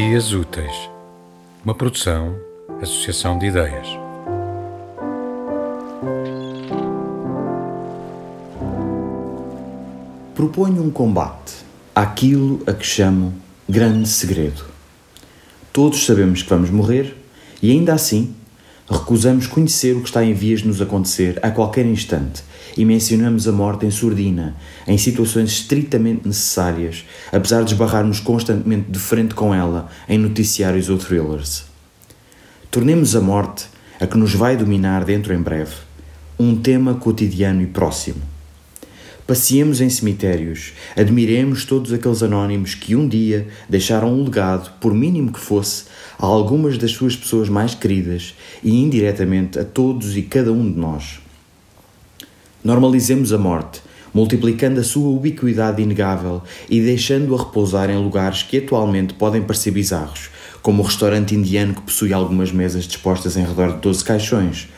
Dias Úteis, uma produção, associação de ideias. Proponho um combate àquilo a que chamo grande segredo. Todos sabemos que vamos morrer e ainda assim recusamos conhecer o que está em vias de nos acontecer a qualquer instante e mencionamos a morte em surdina, em situações estritamente necessárias, apesar de esbarrarmos constantemente de frente com ela em noticiários ou thrillers. Tornemos a morte a que nos vai dominar dentro em breve, um tema cotidiano e próximo. Passeemos em cemitérios, admiremos todos aqueles anónimos que um dia deixaram um legado, por mínimo que fosse, a algumas das suas pessoas mais queridas e indiretamente a todos e cada um de nós. Normalizemos a morte, multiplicando a sua ubiquidade inegável e deixando-a repousar em lugares que atualmente podem parecer bizarros, como o restaurante indiano que possui algumas mesas dispostas em redor de 12 caixões,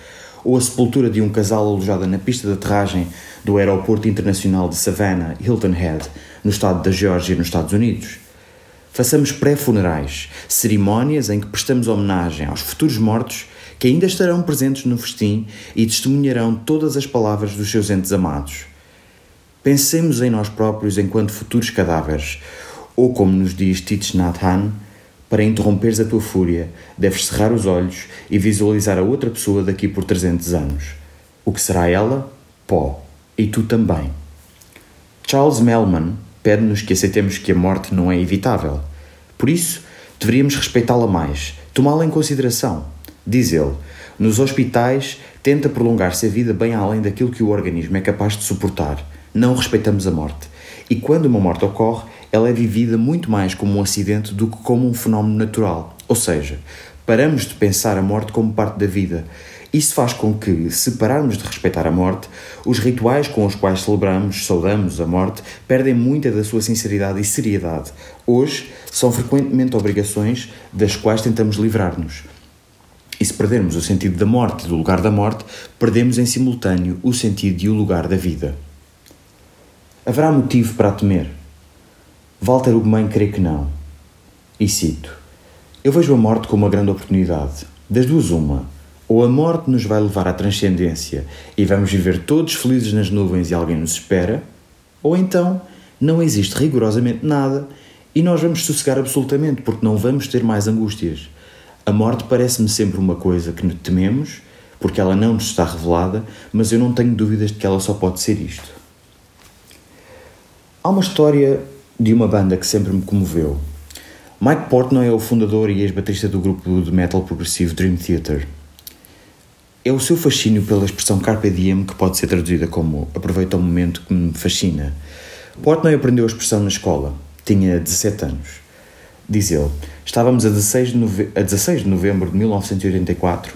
ou a sepultura de um casal alojada na pista de aterragem do Aeroporto Internacional de Savannah, Hilton Head, no estado da Geórgia, nos Estados Unidos. Façamos pré-funerais, cerimónias em que prestamos homenagem aos futuros mortos que ainda estarão presentes no festim e testemunharão todas as palavras dos seus entes amados. Pensemos em nós próprios enquanto futuros cadáveres, ou como nos diz Thich Nhat Hanh, para interromperes a tua fúria, deves cerrar os olhos e visualizar a outra pessoa daqui por 300 anos. O que será ela? Pó. E tu também. Charles Melman pede-nos que aceitemos que a morte não é evitável. Por isso, deveríamos respeitá-la mais, tomá-la em consideração. Diz ele, nos hospitais tenta prolongar-se a vida bem além daquilo que o organismo é capaz de suportar. Não respeitamos a morte. E quando uma morte ocorre, ela é vivida muito mais como um acidente do que como um fenómeno natural. Ou seja, paramos de pensar a morte como parte da vida. Isso faz com que, se pararmos de respeitar a morte, os rituais com os quais celebramos, saudamos a morte, perdem muita da sua sinceridade e seriedade. Hoje, são frequentemente obrigações das quais tentamos livrar-nos. E se perdermos o sentido da morte e do lugar da morte, perdemos em simultâneo o sentido e o lugar da vida. Haverá motivo para temer? Walter Ugman crê que não. E cito: Eu vejo a morte como uma grande oportunidade. Das duas, uma. Ou a morte nos vai levar à transcendência e vamos viver todos felizes nas nuvens e alguém nos espera, ou então não existe rigorosamente nada e nós vamos sossegar absolutamente porque não vamos ter mais angústias. A morte parece-me sempre uma coisa que tememos, porque ela não nos está revelada, mas eu não tenho dúvidas de que ela só pode ser isto. Há uma história de uma banda que sempre me comoveu. Mike Portnoy é o fundador e ex-baterista do grupo de metal progressivo Dream Theater. É o seu fascínio pela expressão carpe diem que pode ser traduzida como aproveita o momento que me fascina. Portnoy aprendeu a expressão na escola. Tinha 17 anos. Diz ele, estávamos a 16, de a 16 de novembro de 1984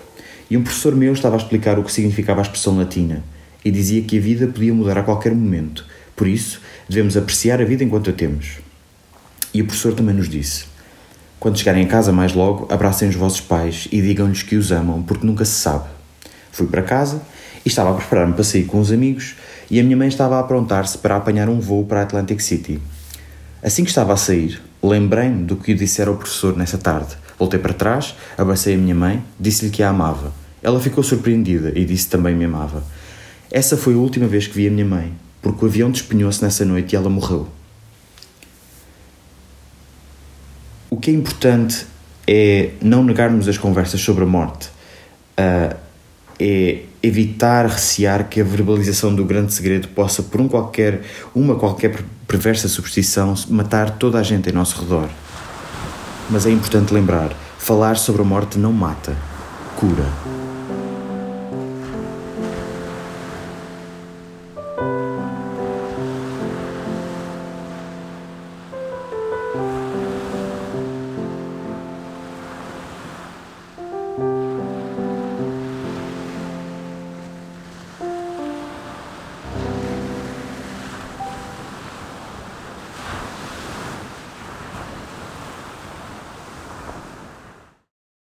e um professor meu estava a explicar o que significava a expressão latina e dizia que a vida podia mudar a qualquer momento, por isso devemos apreciar a vida enquanto a temos. E o professor também nos disse: quando chegarem a casa mais logo, abracem os vossos pais e digam-lhes que os amam, porque nunca se sabe. Fui para casa e estava a preparar-me para sair com os amigos e a minha mãe estava a aprontar-se para apanhar um voo para Atlantic City. Assim que estava a sair, lembrei-me do que dissera o professor nessa tarde. Voltei para trás, abracei a minha mãe, disse-lhe que a amava. Ela ficou surpreendida e disse também me amava. Essa foi a última vez que vi a minha mãe, porque o avião despenhou-se nessa noite e ela morreu. O que é importante é não negarmos as conversas sobre a morte, uh, é evitar recear que a verbalização do grande segredo possa, por um qualquer, uma qualquer perversa superstição, matar toda a gente em nosso redor. Mas é importante lembrar: falar sobre a morte não mata, cura. you.